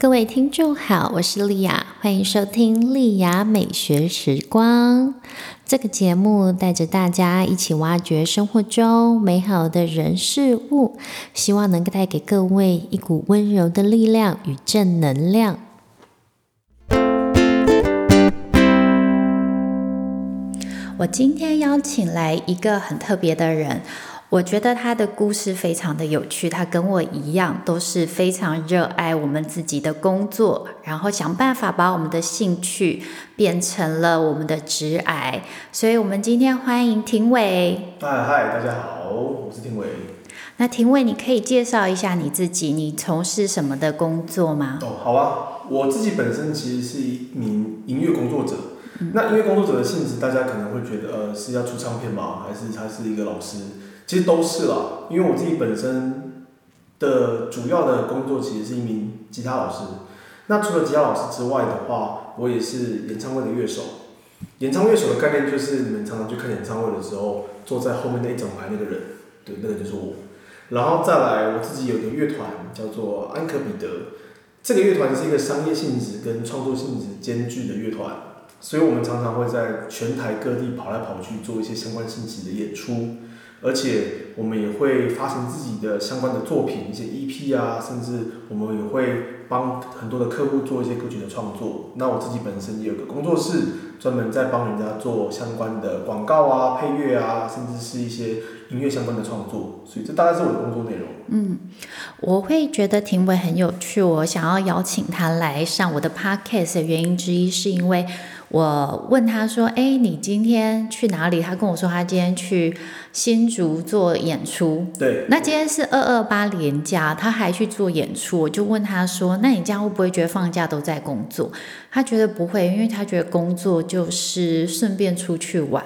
各位听众好，我是丽雅，欢迎收听丽雅美学时光。这个节目带着大家一起挖掘生活中美好的人事物，希望能够带给各位一股温柔的力量与正能量。我今天邀请来一个很特别的人。我觉得他的故事非常的有趣，他跟我一样都是非常热爱我们自己的工作，然后想办法把我们的兴趣变成了我们的职癌。所以，我们今天欢迎庭伟。嗨嗨，大家好，我是庭伟。那庭伟，你可以介绍一下你自己，你从事什么的工作吗？哦，好啊，我自己本身其实是一名音乐工作者。那音乐工作者的性质，大家可能会觉得，呃，是要出唱片吗？还是他是一个老师？其实都是啦，因为我自己本身的主要的工作其实是一名吉他老师。那除了吉他老师之外的话，我也是演唱会的乐手。演唱乐手的概念就是你们常常去看演唱会的时候，坐在后面那一整排那个人，对，那个就是我。然后再来，我自己有个乐团叫做安可彼得，这个乐团是一个商业性质跟创作性质兼具的乐团，所以我们常常会在全台各地跑来跑去做一些相关性质的演出。而且我们也会发行自己的相关的作品，一些 EP 啊，甚至我们也会帮很多的客户做一些歌曲的创作。那我自己本身也有个工作室，专门在帮人家做相关的广告啊、配乐啊，甚至是一些音乐相关的创作。所以这大概是我的工作内容。嗯，我会觉得庭伟很有趣，我想要邀请他来上我的 Podcast 的原因之一，是因为。我问他说：“哎，你今天去哪里？”他跟我说他今天去新竹做演出。对。那今天是二二八连假，他还去做演出。我就问他说：“那你这样会不会觉得放假都在工作？”他觉得不会，因为他觉得工作就是顺便出去玩。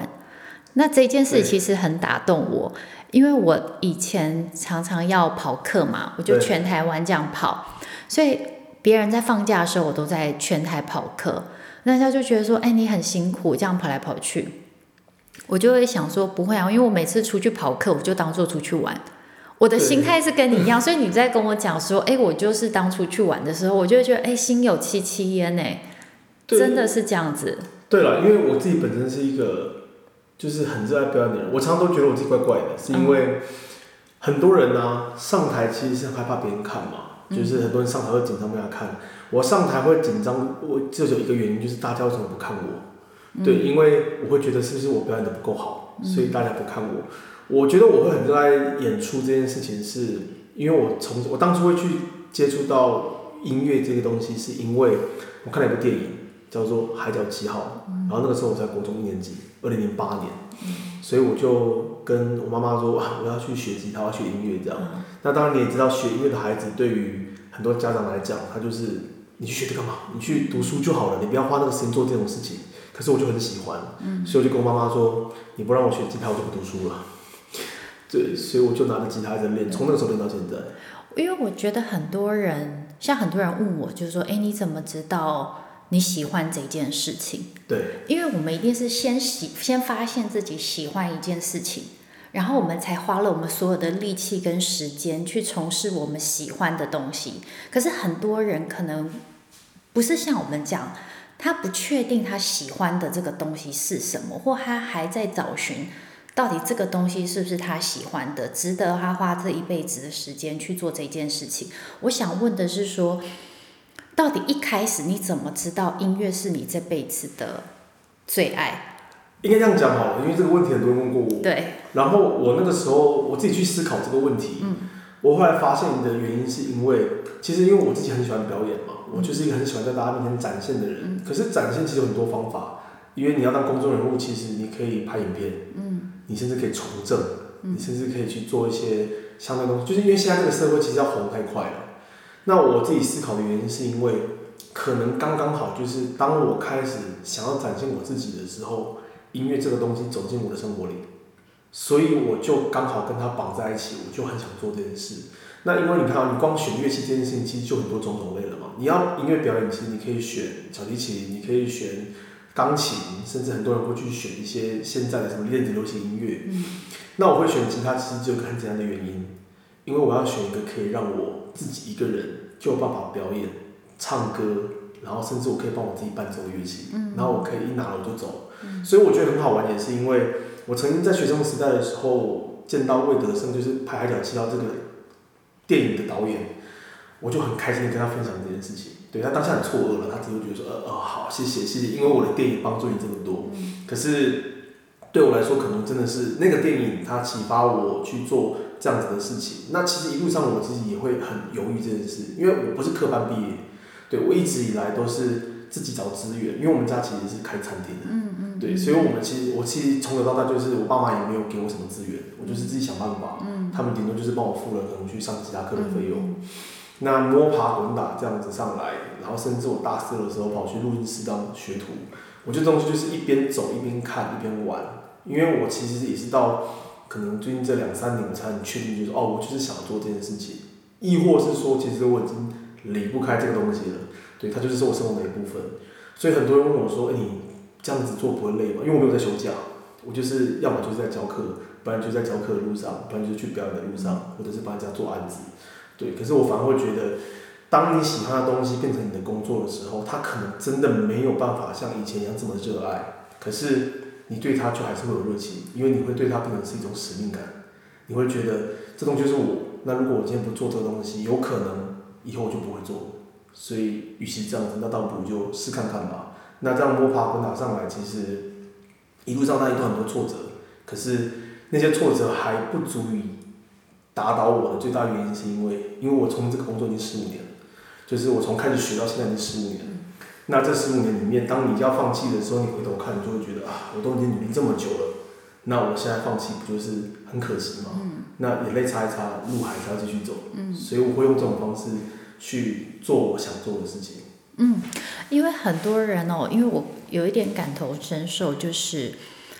那这件事其实很打动我，因为我以前常常要跑课嘛，我就全台湾这样跑，所以别人在放假的时候，我都在全台跑课。那他就觉得说，哎，你很辛苦，这样跑来跑去。我就会想说，不会啊，因为我每次出去跑课，我就当做出去玩。我的心态是跟你一样，所以你在跟我讲说，哎，我就是当出去玩的时候，我就会觉得，哎，心有戚戚焉呢。真的是这样子。对了，因为我自己本身是一个就是很热爱表演的人，我常常都觉得我自己怪怪的，是因为很多人呢上台其实是害怕别人看嘛，就是很多人上台会紧张，不想看。我上台会紧张，我就有一个原因，就是大家为什么不看我？对，因为我会觉得是不是我表演的不够好，所以大家不看我。我觉得我会很热爱演出这件事情，是因为我从我当初会去接触到音乐这个东西，是因为我看了一部电影叫做《海角七号》，然后那个时候我在国中一年级，二零零八年，所以我就跟我妈妈说，我要去学吉他，要学音乐这样。那当然你也知道，学音乐的孩子对于很多家长来讲，他就是。你去学这干嘛？你去读书就好了，你不要花那个时间做这种事情。可是我就很喜欢，所以我就跟我妈妈说：“你不让我学吉他，我就不读书了。”对，所以我就拿着吉他在练，从那个时候练到现在。因为我觉得很多人，像很多人问我，就是说：“哎，你怎么知道你喜欢这件事情？”对，因为我们一定是先喜，先发现自己喜欢一件事情，然后我们才花了我们所有的力气跟时间去从事我们喜欢的东西。可是很多人可能。不是像我们讲，他不确定他喜欢的这个东西是什么，或他还在找寻到底这个东西是不是他喜欢的，值得他花这一辈子的时间去做这件事情。我想问的是说，到底一开始你怎么知道音乐是你这辈子的最爱？应该这样讲好了，因为这个问题很多人问过我。对。然后我那个时候我自己去思考这个问题，嗯，我后来发现的原因是因为，其实因为我自己很喜欢表演嘛。我就是一个很喜欢在大家面前展现的人，可是展现其实有很多方法，因为你要当公众人物，其实你可以拍影片，嗯，你甚至可以从政，你甚至可以去做一些相关东西，就是因为现在这个社会其实要红太快了。那我自己思考的原因是因为，可能刚刚好就是当我开始想要展现我自己的时候，音乐这个东西走进我的生活里，所以我就刚好跟他绑在一起，我就很想做这件事。那因为你看啊，你光选乐器这件事情，其实就很多种种类了嘛。你要音乐表演，其实你可以选小提琴，你可以选钢琴，甚至很多人会去选一些现在的什么电子流行音乐。嗯。那我会选吉他，其实就有个很简单的原因，因为我要选一个可以让我自己一个人就有办法表演唱歌，然后甚至我可以帮我自己伴奏乐器，然后我可以一拿了我就走，所以我觉得很好玩，也是因为我曾经在学生时代的时候见到魏德胜，就是拍《海角七号》这个电影的导演，我就很开心的跟他分享这件事情。对他当下很错愕了，他只会觉得说，呃呃，好，谢谢谢谢，因为我的电影帮助你这么多。可是对我来说，可能真的是那个电影它启发我去做这样子的事情。那其实一路上我自己也会很犹豫这件事，因为我不是科班毕业，对我一直以来都是自己找资源，因为我们家其实是开餐厅的，嗯嗯，对，所以我们其实我其实从小到大就是我爸妈也没有给我什么资源，我就是自己想办法。嗯，他们顶多就是帮我付了可能去上其他课的费用。那摸爬滚打这样子上来，然后甚至我大四的时候跑去录音室当学徒，我觉得东西就是一边走一边看一边玩，因为我其实也是到可能最近这两三年我才很确定，就是哦，我就是想做这件事情，亦或是说其实我已经离不开这个东西了，对，它就是我生活的一部分。所以很多人问我说，哎，你这样子做不会累吗？因为我没有在休假，我就是要么就是在教课，不然就在教课的路上，不然就是去表演的路上，或者是帮人家做案子。对，可是我反而会觉得，当你喜欢的东西变成你的工作的时候，它可能真的没有办法像以前一样这么热爱。可是你对它就还是会有热情，因为你会对它变成是一种使命感。你会觉得这东西就是我。那如果我今天不做这个东西，有可能以后我就不会做。所以，与其这样子，那倒不如就试看看吧。那这样摸爬滚打上来，其实一路上那一段很多挫折，可是那些挫折还不足以。打倒我的最大原因是因为，因为我从这个工作已经十五年了，就是我从开始学到现在已经十五年了。那这十五年里面，当你要放弃的时候，你回头看，你就会觉得啊，我都已经努力这么久了，那我现在放弃不就是很可惜吗？那眼泪擦一擦，路还是要继续走。所以我会用这种方式去做我想做的事情。嗯，因为很多人哦，因为我有一点感同身受，就是。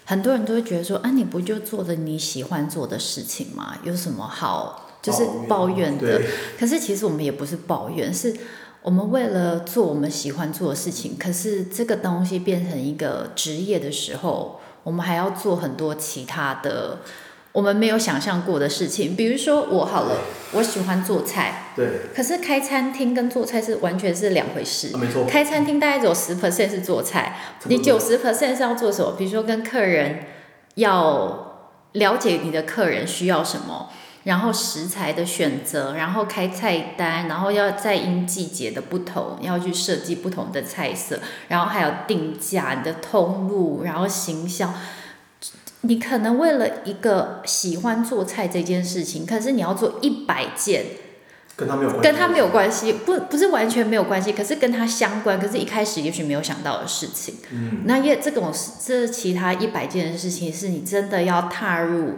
很多人都会觉得说啊，你不就做的你喜欢做的事情吗？有什么好就是抱怨的？可是其实我们也不是抱怨，是我们为了做我们喜欢做的事情，可是这个东西变成一个职业的时候，我们还要做很多其他的。我们没有想象过的事情，比如说我好了，我喜欢做菜，对，可是开餐厅跟做菜是完全是两回事。没错，开餐厅大概只有十 percent 是做菜，你九十 percent 是要做什么？比如说跟客人要了解你的客人需要什么，然后食材的选择，然后开菜单，然后要再因季节的不同要去设计不同的菜色，然后还有定价你的通路，然后行销。你可能为了一个喜欢做菜这件事情，可是你要做一百件，跟他没有关系，跟他没有关系，不不是完全没有关系，可是跟他相关，可是一开始也许没有想到的事情。嗯，那也这种这其他一百件的事情，是你真的要踏入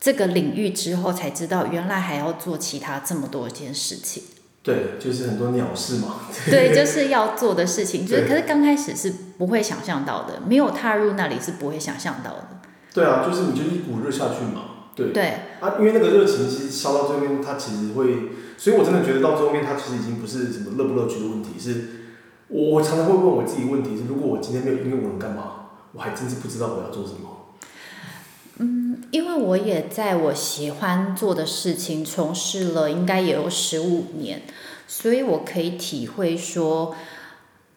这个领域之后才知道，原来还要做其他这么多件事情。对，就是很多鸟事嘛。对，就是要做的事情，就是可是刚开始是不会想象到的，没有踏入那里是不会想象到的。对啊，就是你就一股热下去嘛，对。对。啊，因为那个热情其实烧到最后面，它其实会，所以我真的觉得到最后面，它其实已经不是什么乐不乐趣的问题，是，我我常常会问我自己问题是，如果我今天没有音乐，我能干嘛？我还真是不知道我要做什么。嗯，因为我也在我喜欢做的事情从事了，应该也有十五年，所以我可以体会说。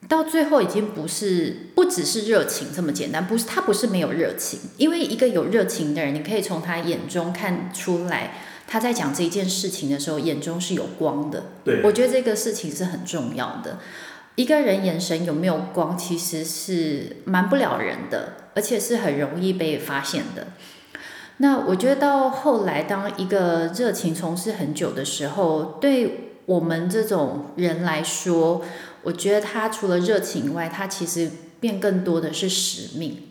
到最后已经不是不只是热情这么简单，不是他不是没有热情，因为一个有热情的人，你可以从他眼中看出来，他在讲这件事情的时候眼中是有光的。对，我觉得这个事情是很重要的。一个人眼神有没有光，其实是瞒不了人的，而且是很容易被发现的。那我觉得到后来，当一个热情从事很久的时候，对我们这种人来说。我觉得他除了热情以外，他其实变更多的是使命。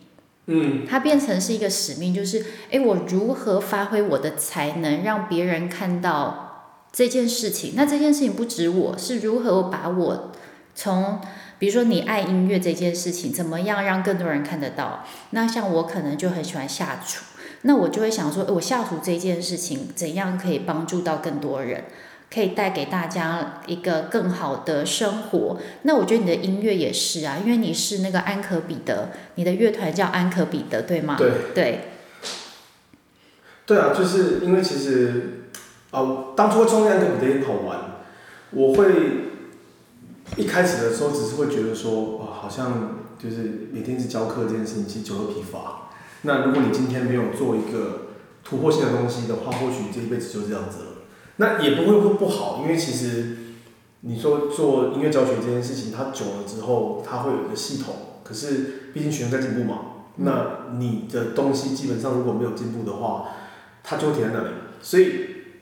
嗯，他变成是一个使命，就是哎，我如何发挥我的才能，让别人看到这件事情？那这件事情不止我，是如何把我从，比如说你爱音乐这件事情，怎么样让更多人看得到？那像我可能就很喜欢下厨，那我就会想说，我下厨这件事情怎样可以帮助到更多人？可以带给大家一个更好的生活。那我觉得你的音乐也是啊，因为你是那个安可彼得，你的乐团叫安可彼得，对吗？对对。对啊，就是因为其实啊，当初创立安可彼得也好玩。我会一开始的时候只是会觉得说，哇，好像就是每天一直教课这件事情，其实久了疲乏。那如果你今天没有做一个突破性的东西的话，或许这一辈子就这样子了。那也不会说不好，因为其实你说做音乐教学这件事情，它久了之后，它会有一个系统。可是毕竟学生在进步嘛，那你的东西基本上如果没有进步的话，它就会停在那里。所以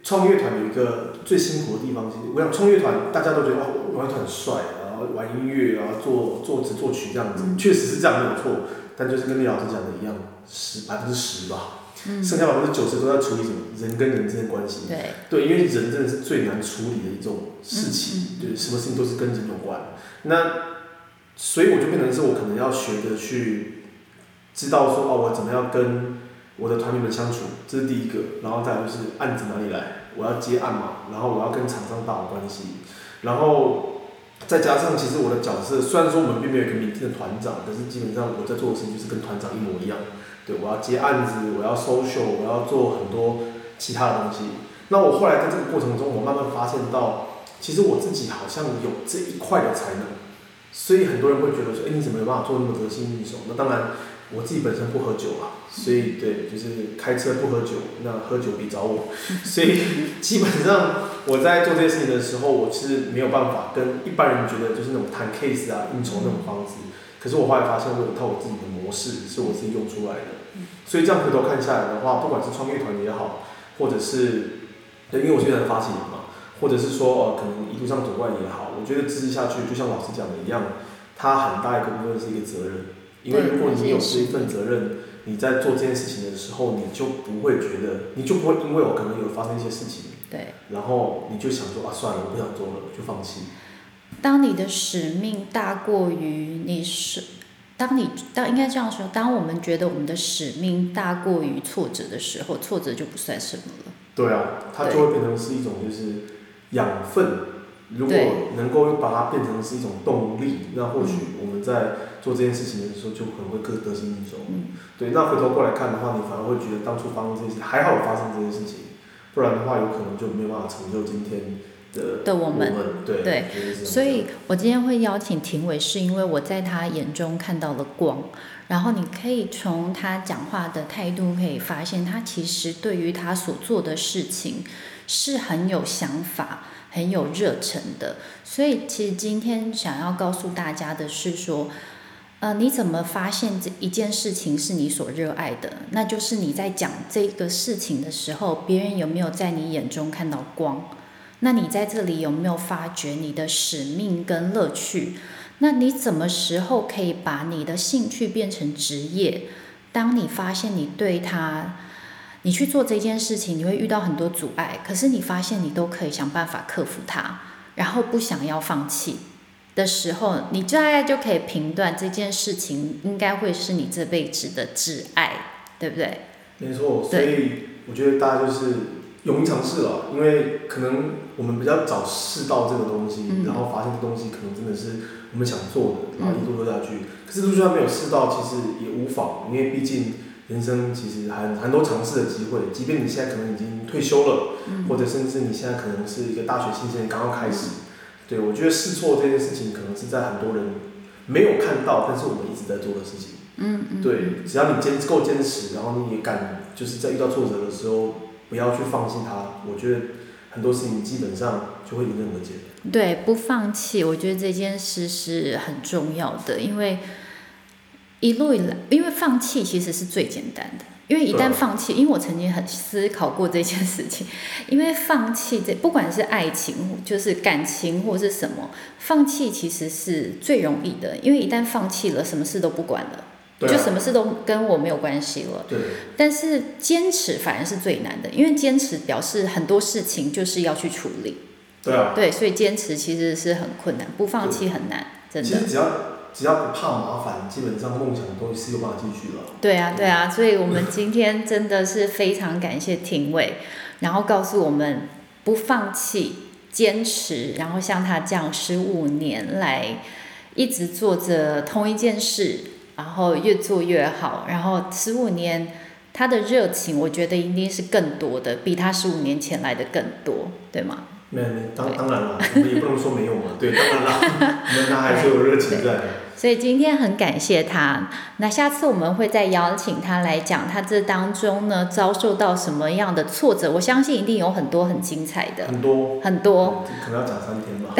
创乐团有一个最辛苦的地方，其实我想创乐团大家都觉得哦，玩乐团很帅，然后玩音乐，然后做作词作曲这样子，确实是这样没有错。但就是跟李老师讲的一样，十百分之十吧，剩下百分之九十都在处理什么人跟人之间的关系。对对，因为人真的是最难处理的一种事情，就是什么事情都是跟人有关。那所以我就变成是我可能要学着去知道说哦，我怎么样跟我的团员们相处，这是第一个。然后再就是案子哪里来，我要接案嘛，然后我要跟厂商打好关系，然后再加上其实我的角色，虽然说我们并没有一个明天的团长，可是基本上我在做的事情就是跟团长一模一样。对，我要接案子，我要 social，我要做很多其他的东西。那我后来在这个过程中，我慢慢发现到，其实我自己好像有这一块的才能。所以很多人会觉得说，哎，你怎么有办法做那么得心应手？那当然，我自己本身不喝酒啊，所以对，就是开车不喝酒，那喝酒别找我。所以基本上我在做这些事情的时候，我是没有办法跟一般人觉得就是那种谈 case 啊、应酬那种方式。可是我后来发现，我有一套我自己的模式，是我自己用出来的。所以这样回头看下来的话，不管是创业团也好，或者是，因为我现在发起人嘛。或者是说，呃，可能一路上走过来也好，我觉得支持下去，就像老师讲的一样，它很大一个部分是一个责任。因为如果你有这一份责任，你在做这件事情的时候，你就不会觉得，你就不会因为我可能有发生一些事情，对，然后你就想说啊，算了，我不想做了，就放弃。当你的使命大过于你是，当你当应该这样说，当我们觉得我们的使命大过于挫折的时候，挫折就不算什么了。对啊，它就会变成是一种就是。养分，如果能够把它变成是一种动力，那或许我们在做这件事情的时候就可能会更得心应手。对，那回头过来看的话，你反而会觉得当初发生这件事还好发生这件事情，不然的话有可能就没有办法成就今天的的我们。对对，所以我今天会邀请庭伟，是因为我在他眼中看到了光，然后你可以从他讲话的态度可以发现，他其实对于他所做的事情。是很有想法、很有热忱的，所以其实今天想要告诉大家的是说，呃，你怎么发现这一件事情是你所热爱的？那就是你在讲这个事情的时候，别人有没有在你眼中看到光？那你在这里有没有发觉你的使命跟乐趣？那你什么时候可以把你的兴趣变成职业？当你发现你对他。你去做这件事情，你会遇到很多阻碍，可是你发现你都可以想办法克服它，然后不想要放弃的时候，你大概就可以评断这件事情应该会是你这辈子的挚爱，对不对？没错，所以我觉得大家就是勇于尝试了，因为可能我们比较早试到这个东西，然后发现这东西可能真的是我们想做的，然后一路做下去。可是就算没有试到，其实也无妨，因为毕竟。人生其实很很多尝试的机会，即便你现在可能已经退休了，或者甚至你现在可能是一个大学新生刚刚开始，对我觉得试错这件事情可能是在很多人没有看到，但是我们一直在做的事情。嗯嗯。对，只要你坚够坚持，然后你也敢就是在遇到挫折的时候不要去放弃它，我觉得很多事情基本上就会迎刃而解。对，不放弃，我觉得这件事是很重要的，因为。一路以来，因为放弃其实是最简单的，因为一旦放弃，因为我曾经很思考过这件事情，因为放弃这不管是爱情，就是感情或是什么，放弃其实是最容易的，因为一旦放弃了，什么事都不管了，就什么事都跟我没有关系了。对。但是坚持反而是最难的，因为坚持表示很多事情就是要去处理。对啊。对，所以坚持其实是很困难，不放弃很难，真的。其实只要。只要不怕麻烦，基本上梦想的东西是有办法继续了。对啊，对啊，所以我们今天真的是非常感谢廷伟，然后告诉我们不放弃、坚持，然后像他这样十五年来一直做着同一件事，然后越做越好，然后十五年他的热情，我觉得一定是更多的，比他十五年前来的更多，对吗？没有，当当然了，我们也不能说没有嘛。对，当然了，那他还是有热情在的。所以今天很感谢他。那下次我们会再邀请他来讲他这当中呢遭受到什么样的挫折。我相信一定有很多很精彩的，很多很多，可能要讲三天吧。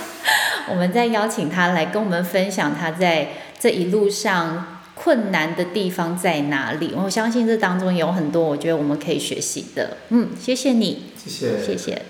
我们再邀请他来跟我们分享他在这一路上困难的地方在哪里。我相信这当中有很多，我觉得我们可以学习的。嗯，谢谢你，谢谢，谢谢。